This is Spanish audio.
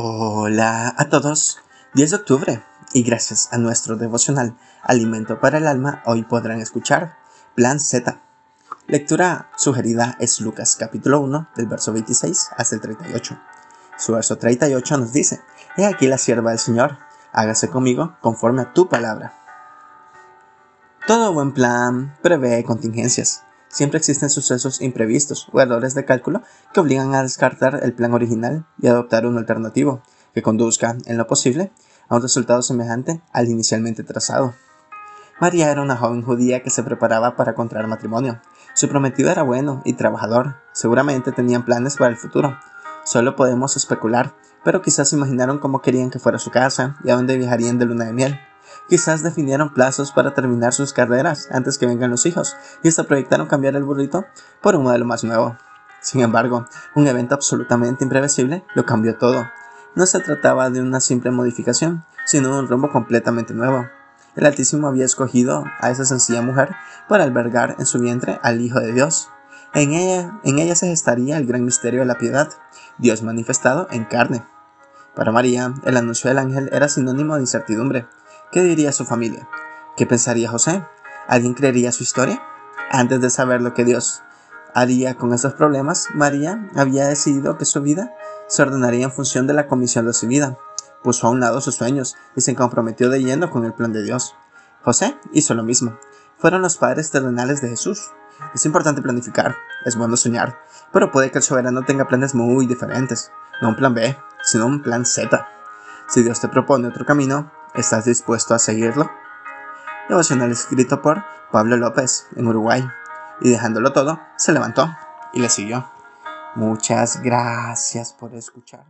Hola a todos, 10 de octubre y gracias a nuestro devocional Alimento para el Alma hoy podrán escuchar Plan Z. Lectura sugerida es Lucas capítulo 1 del verso 26 hasta el 38. Su verso 38 nos dice, He aquí la sierva del Señor, hágase conmigo conforme a tu palabra. Todo buen plan prevé contingencias. Siempre existen sucesos imprevistos o errores de cálculo que obligan a descartar el plan original y adoptar uno alternativo que conduzca, en lo posible, a un resultado semejante al inicialmente trazado. María era una joven judía que se preparaba para contraer matrimonio. Su prometido era bueno y trabajador. Seguramente tenían planes para el futuro. Solo podemos especular, pero quizás imaginaron cómo querían que fuera su casa y a dónde viajarían de luna de miel. Quizás definieron plazos para terminar sus carreras antes que vengan los hijos y hasta proyectaron cambiar el burrito por un modelo más nuevo. Sin embargo, un evento absolutamente imprevisible lo cambió todo. No se trataba de una simple modificación, sino de un rumbo completamente nuevo. El Altísimo había escogido a esa sencilla mujer para albergar en su vientre al Hijo de Dios. En ella, en ella se gestaría el gran misterio de la piedad, Dios manifestado en carne. Para María, el anuncio del ángel era sinónimo de incertidumbre, ¿Qué diría su familia? ¿Qué pensaría José? ¿Alguien creería su historia? Antes de saber lo que Dios haría con estos problemas, María había decidido que su vida se ordenaría en función de la comisión recibida. Puso a un lado sus sueños y se comprometió de lleno con el plan de Dios. José hizo lo mismo. Fueron los padres terrenales de Jesús. Es importante planificar, es bueno soñar, pero puede que el soberano tenga planes muy diferentes. No un plan B, sino un plan Z. Si Dios te propone otro camino, ¿Estás dispuesto a seguirlo? Devocional escrito por Pablo López en Uruguay. Y dejándolo todo, se levantó y le siguió. Muchas gracias por escuchar.